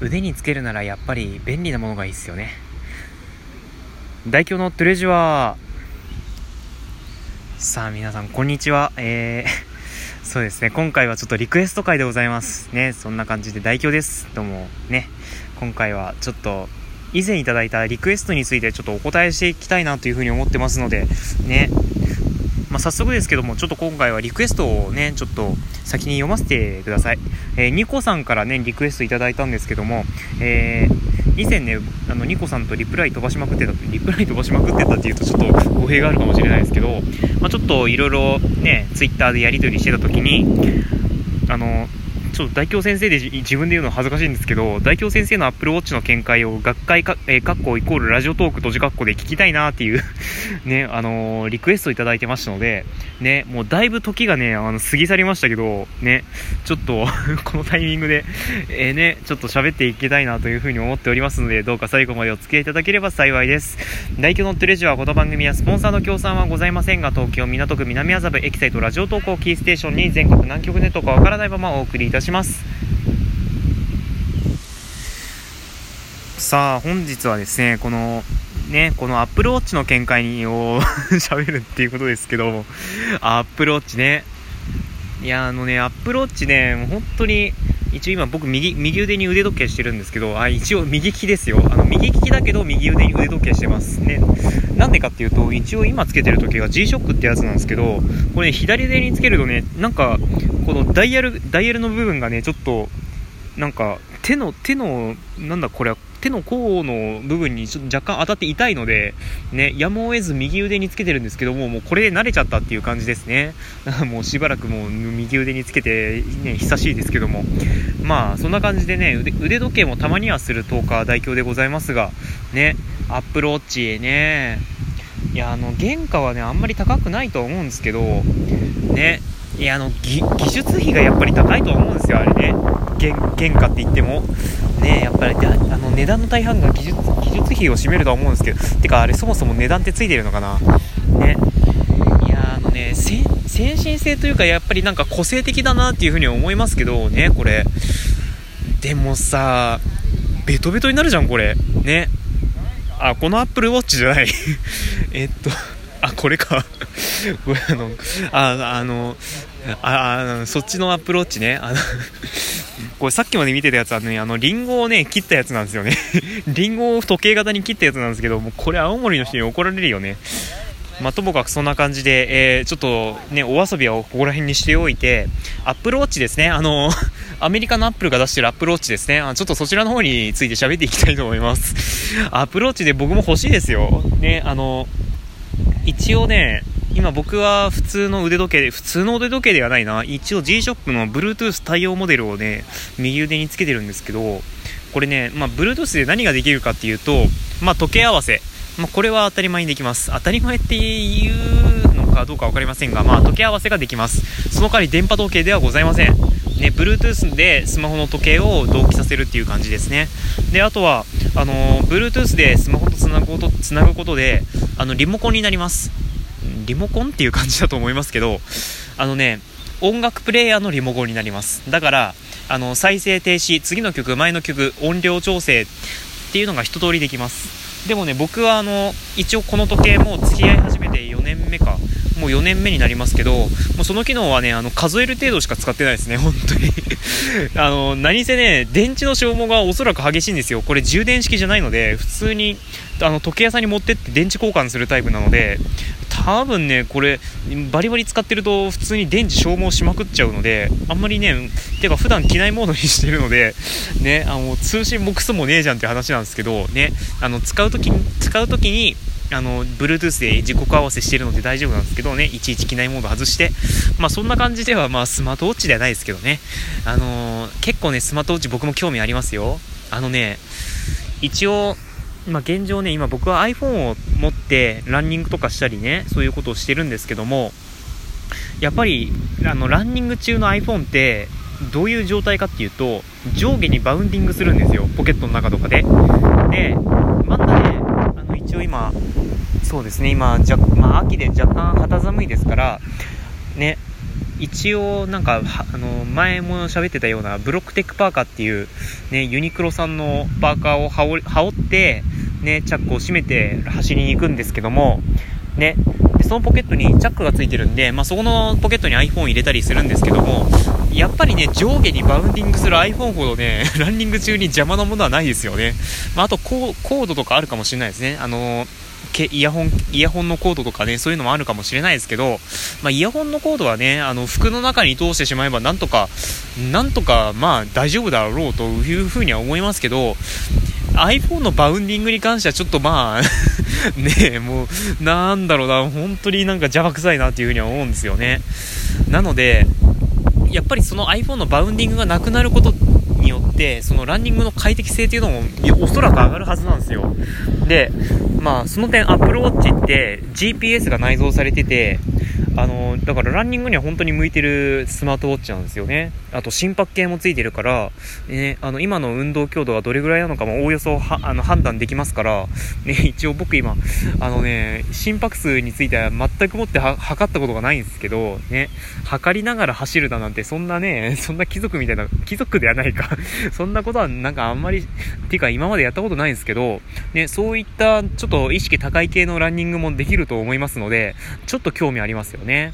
腕につけるならやっぱり便利なものがいいっすよね。代表のトゥレジュアー。さあ皆さんこんにちは。えー、そうですね。今回はちょっとリクエスト会でございますね。そんな感じで代表です。どうもね。今回はちょっと以前いただいたリクエストについてちょっとお答えしていきたいなというふうに思ってますのでね。まあ、早速ですけども、ちょっと今回はリクエストをね、ちょっと先に読ませてください。えー、ニコさんからね、リクエストいただいたんですけども、えー、以前ね、あの、ニコさんとリプライ飛ばしまくってた、リプライ飛ばしまくってたっていうとちょっと語弊があるかもしれないですけど、まあ、ちょっといろいろね、ツイッターでやり取りしてた時に、あの、ちょっと大京先生で自分で言うの恥ずかしいんですけど、大京先生のアップルウォッチの見解を学会か、えー、カッコイコールラジオトーク閉じカッコで聞きたいなっていう ね、あのー、リクエストいただいてましたので、ね、もうだいぶ時がね、あの、過ぎ去りましたけど、ね、ちょっと このタイミングで、えー、ね、ちょっと喋っていきたいなというふうに思っておりますので、どうか最後までお付き合いいただければ幸いです。大京のトレジュアこの番組はスポンサーの協賛はございませんが、東京港区南麻布エキサイトラジオ投稿キーステーションに全国南極ネットかわからないままお送りいたします。しますさあ、本日はですね、この、ね、この Apple Watch の見解を 喋るっていうことですけど、Apple Watch ね。いや、あのね、Apple Watch ね、もう本当に、一応今僕右、右腕に腕時計してるんですけど、あ、一応右利きですよ。あの、右利きだけど右腕に腕時計してます。ね。なんでかっていうと、一応今つけてる時計が G-SHOCK ってやつなんですけど、これね、左腕につけるとね、なんか、このダイヤル、ダイヤルの部分がね、ちょっと、なんか、手の、手の、なんだこれは、手の甲の部分にちょっと若干当たって痛いので、ね、やむを得ず右腕につけてるんですけども、もうこれで慣れちゃったっていう感じですね。もうしばらくもう右腕につけて、ね、久しいですけども。まあ、そんな感じでね、腕腕時計もたまにはする10日代表でございますが、ね、アップルウォッチね、いや、あの、原価はね、あんまり高くないと思うんですけど、ね、いや、あの、技術費がやっぱり高いと思うんですよ、あれね。原価って言っても。ねやっぱりあの値段の大半が技術技術費を占めるとは思うんですけどてかあれそもそも値段ってついてるのかな。ね。いやあのね先進性というかやっぱりなんか個性的だなっていうふうに思いますけどねこれ。でもさベトベトになるじゃんこれ。ね。あこのアップルウォッチじゃない。えっとこれかあのああのああそっちのアプルウォッチねあのこれさっきまで見てたやつはね、あの、リンゴをね、切ったやつなんですよね。リンゴを時計型に切ったやつなんですけど、もこれ青森の人に怒られるよね。まあ、ともかくそんな感じで、えー、ちょっとね、お遊びはここら辺にしておいて、アップルウォッチですね、あの、アメリカのアップルが出してるアップルウォッチですね、あちょっとそちらの方について喋っていきたいと思います。アップルウォッチで僕も欲しいですよ。ね、あの、一応ね、今僕は普通の腕時計で、普通の腕時計ではないな。一応 G-SHOCK の Bluetooth 対応モデルをね、右腕につけてるんですけど、これね、まあ、Bluetooth で何ができるかっていうと、まあ、時計合わせ。まあ、これは当たり前にできます。当たり前っていうのかどうか分かりませんが、まあ、時計合わせができます。その代わり電波時計ではございません。ね、Bluetooth でスマホの時計を同期させるっていう感じですね。で、あとは、あの Bluetooth でスマホとつなぐこと、つなぐことで、あの、リモコンになります。リモコンっていう感じだと思いますけど、あのね、音楽プレイヤーのリモコンになります。だから、あの、再生停止、次の曲、前の曲、音量調整っていうのが一通りできます。でもね、僕はあの、一応この時計も付き合い始めて4年目か、もう4年目になりますけど、もうその機能はね、あの、数える程度しか使ってないですね、本当に あの、何せね、電池の消耗がおそらく激しいんですよ。これ充電式じゃないので、普通に、あの、時計屋さんに持ってって電池交換するタイプなので、多分ね、これ、バリバリ使ってると普通に電池消耗しまくっちゃうので、あんまりね、てか普段機内モードにしてるので、ね、あの、通信もクソもねえじゃんって話なんですけど、ね、あの、使うときに、使うときに、あの、Bluetooth で時刻合わせしてるので大丈夫なんですけどね、いちいち機内モード外して、まあそんな感じでは、まあスマートウォッチではないですけどね、あのー、結構ね、スマートウォッチ僕も興味ありますよ。あのね、一応、まあ、現状ね、今僕は iPhone を持ってランニングとかしたりね、そういうことをしてるんですけども、やっぱり、あの、ランニング中の iPhone って、どういう状態かっていうと、上下にバウンディングするんですよ、ポケットの中とかで。で、まだね、あの、一応今、そうですね、今、じゃまあ、秋で若干肌寒いですから、ね、一応なんかあの前も喋ってたようなブロックテックパーカーっていう、ね、ユニクロさんのパーカーを羽織って、ね、チャックを閉めて走りに行くんですけども、ね、でそのポケットにチャックがついてるんで、まあ、そこのポケットに iPhone 入れたりするんですけどもやっぱりね上下にバウンディングする iPhone ほどね ランニング中に邪魔なものはないですよね、まあ、あとコードとかあるかもしれないですねあのーイヤホン、イヤホンのコードとかね、そういうのもあるかもしれないですけど、まあ、イヤホンのコードはね、あの、服の中に通してしまえば、なんとか、なんとか、まあ、大丈夫だろうというふうには思いますけど、iPhone のバウンディングに関してはちょっとまあ ねもう、なんだろうな、本当になんか邪魔くさいなっていうふうには思うんですよね。なので、やっぱりその iPhone のバウンディングがなくなることによって、そのランニングの快適性というのもおそらく上がるはずなんですよ。で、まあ、その点 Apple Watch って GPS が内蔵されてて、あの、だからランニングには本当に向いてるスマートウォッチなんですよね。あと心拍計もついてるから、ね、あの、今の運動強度がどれぐらいなのかもおおよそあの判断できますから、ね、一応僕今、あのね、心拍数については全くもって測ったことがないんですけど、ね、測りながら走るだなんてそんなね、そんな貴族みたいな、貴族ではないか そんなことはなんかあんまりっ、ていうか今までやったことないんですけど、ね、そういったちょっと意識高い系のランニングもできると思いますので、ちょっと興味ありますよね。ね。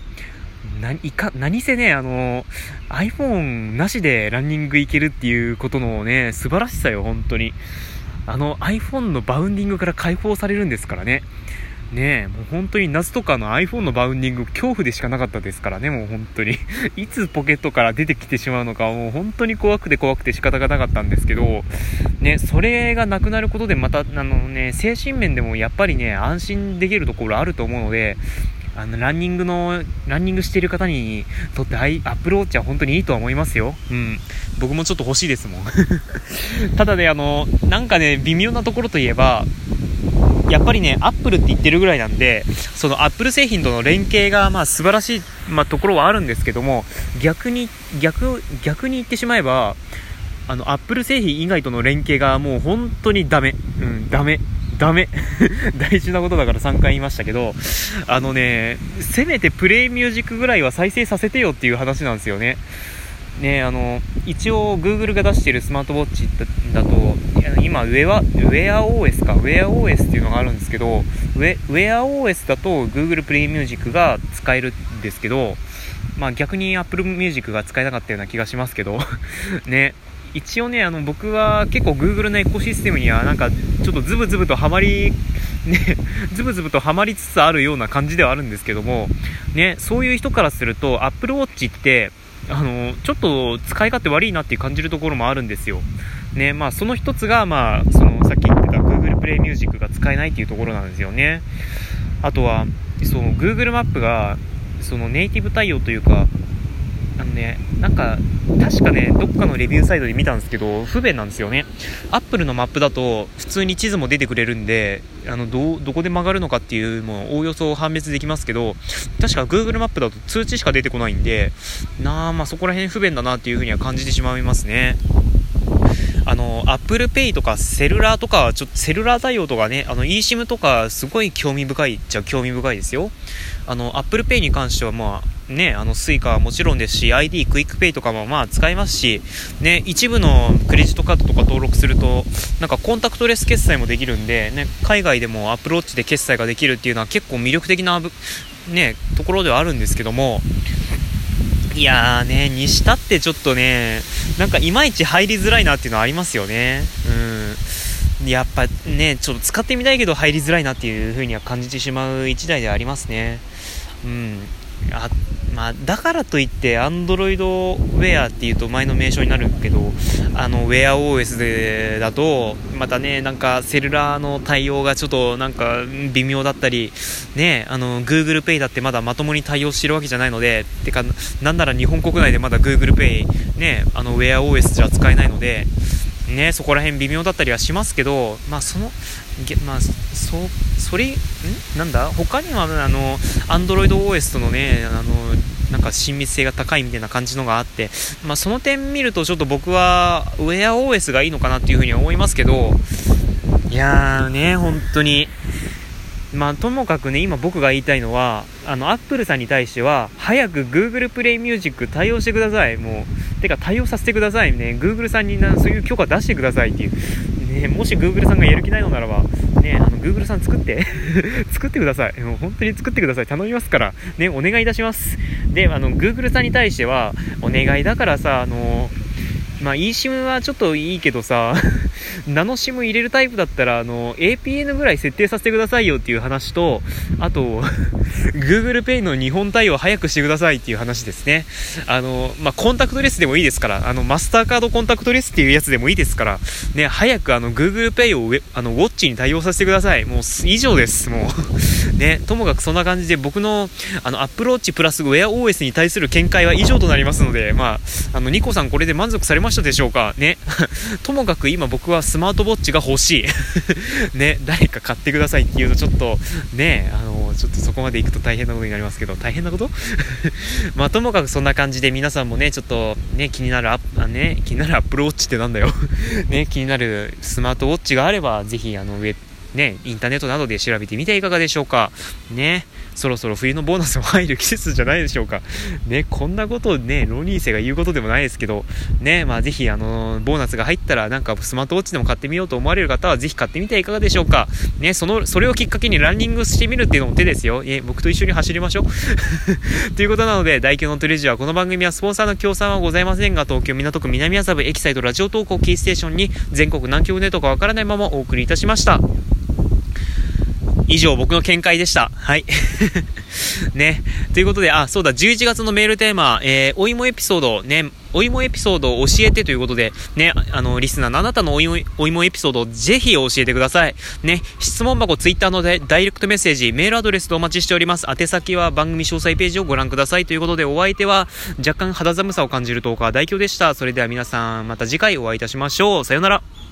何か、何せね、あの、iPhone なしでランニング行けるっていうことのね、素晴らしさよ、本当に。あの iPhone のバウンディングから解放されるんですからね。ねえ、もう本当に夏とかの iPhone のバウンディング恐怖でしかなかったですからね、もう本当に。いつポケットから出てきてしまうのか、もう本当に怖くて怖くて仕方がなかったんですけど、ね、それがなくなることでまた、あのね、精神面でもやっぱりね、安心できるところあると思うので、あの、ランニングの、ランニングしている方にとってアイアップルウォッチは本当にいいとは思いますよ。うん。僕もちょっと欲しいですもん。ただね、あの、なんかね、微妙なところといえば、やっぱりね、アップルって言ってるぐらいなんで、そのアップル製品との連携がまあ素晴らしい、まあ、ところはあるんですけども、逆に、逆、逆に言ってしまえば、あの、アップル製品以外との連携がもう本当にダメ。うん、ダメ。ダメ。大事なことだから3回言いましたけど、あのね、せめてプレイミュージックぐらいは再生させてよっていう話なんですよね。ね、あの、一応 Google が出しているスマートウォッチだと、今、ウェア、ウェア OS か、ウェア OS っていうのがあるんですけど、ウェウェア OS だと Google プレイミュージックが使えるんですけど、まあ逆に Apple Music が使えなかったような気がしますけど。ね、一応ね、あの、僕は結構 Google のエコシステムにはなんか、ちょっとズブズブとハマり、ね、ズブズブとハマりつつあるような感じではあるんですけども、ね、そういう人からすると、Apple Watch って、あの、ちょっと使い勝手悪いなって感じるところもあるんですよ。ね、まあその一つが、まあ、その、さっき言ってた Google Play Music が使えないっていうところなんですよね。あとは、その Google マップが、そのネイティブ対応というか、あのね、なんか、確かね、どっかのレビューサイトで見たんですけど、不便なんですよね。アップルのマップだと、普通に地図も出てくれるんで、あの、ど、どこで曲がるのかっていうもおおよそ判別できますけど、確か Google マップだと通知しか出てこないんで、なあ、まあそこら辺不便だなっていう風には感じてしまいますね。あの、Apple Pay とかセルラーとか、ちょっとセルラー対応とかね、あの eSIM とかすごい興味深いっちゃ興味深いですよ。あの、Apple Pay に関してはまあ、ね、あの、スイカはもちろんですし、ID、クイックペイとかもまあ使いますし、ね、一部のクレジットカードとか登録すると、なんかコンタクトレス決済もできるんで、ね、海外でも Apple Watch で決済ができるっていうのは結構魅力的な、ね、ところではあるんですけども、いやーね、にしたってちょっとね、なんかいまいち入りづらいなっていうのはありますよね。うん。やっぱね、ちょっと使ってみたいけど入りづらいなっていう風には感じてしまう一台ではありますね。うん。あまあ、だからといって Android ウェアっていうと前の名称になるけどあの WearOS でだとまたねなんかセルラーの対応がちょっとなんか微妙だったりねあの Google Pay だってまだまともに対応してるわけじゃないのでてかなんなら日本国内でまだ Google Pay ねあの WearOS じゃ使えないのでね、そこら辺微妙だったりはしますけど、まあ、その、まあ、そ、それ、ん？なんだ？他には、あの、Android OS とのね、あの、なんか親密性が高いみたいな感じのがあって、まあ、その点見るとちょっと僕は WearOS がいいのかなっていうふうに思いますけど、いやーね、本当に、まあ、ともかくね、今僕が言いたいのは、あの、アップルさんに対しては、早く Google プレイミュージック対応してください。もう、てか対応させてくださいね。Google さんになそういう許可出してくださいっていう。ね、もし Google さんがやる気ないのならば、ね、あの、Google さん作って 作ってください。もう本当に作ってください。頼みますから。ね、お願いいたします。で、あの、Google さんに対しては、お願いだからさ、あの、まあ eSIM はちょっといいけどさナノ SIM 入れるタイプだったら、あの、APN ぐらい設定させてくださいよっていう話と、あと、Google Pay の日本対応早くしてくださいっていう話ですね。あの、まあ、コンタクトレスでもいいですから、あの、マスターカードコンタクトレスっていうやつでもいいですから、ね、早くあの、Google Pay をあの、ウォッチに対応させてください。もう、以上です、もう。ね、ともかくそんな感じで僕の、あの、Apple Watch プラス Wear OS に対する見解は以上となりますので、まあ、あの、ニコさんこれで満足されましたでしょうか？ね。ともかく今僕はスマートウォッチが欲しい。ね、誰か買ってくださいっていうとちょっと、ね、あの、ちょっとそこまで行くと大変なことになりますけど、大変なこと？まあ、ともかくそんな感じで皆さんもね、ちょっとね、気になるアあね、気になるアップルウォッチってなんだよ ね、気になるスマートウォッチがあれば、ぜひ、あの、上、ね、インターネットなどで調べてみてはいかがでしょうか。ね。そろそろ冬のボーナスも入る季節じゃないでしょうか。ね、こんなことをね、浪人生が言うことでもないですけど、ね、まあぜひ、あのボーナスが入ったら、なんかスマートウォッチでも買ってみようと思われる方は、ぜひ買ってみてはいかがでしょうか。ね、その、それをきっかけにランニングしてみるっていうのも手ですよ。え、僕と一緒に走りましょう。ということなので、大京のトレジはこの番組はスポンサーの協賛はございませんが、東京港区南麻布エキサイトラジオ投稿キーステーションに全国南極ネットかわからないままお送りいたしました。以上僕の見解でした。はい。ね。ということで、あ、そうだ、11月のメールテーマ、えー、お芋エピソード、ね、お芋エピソードを教えてということで、ね、あの、リスナーのあなたのお芋お芋エピソードをぜひ教えてください。ね、質問箱、ツイッターのでダイレクトメッセージ、メールアドレスでお待ちしております。宛先は番組詳細ページをご覧ください。ということで、お相手は若干肌寒さを感じるトーカー大京でした。それでは皆さん、また次回お会いいたしましょう。さよなら。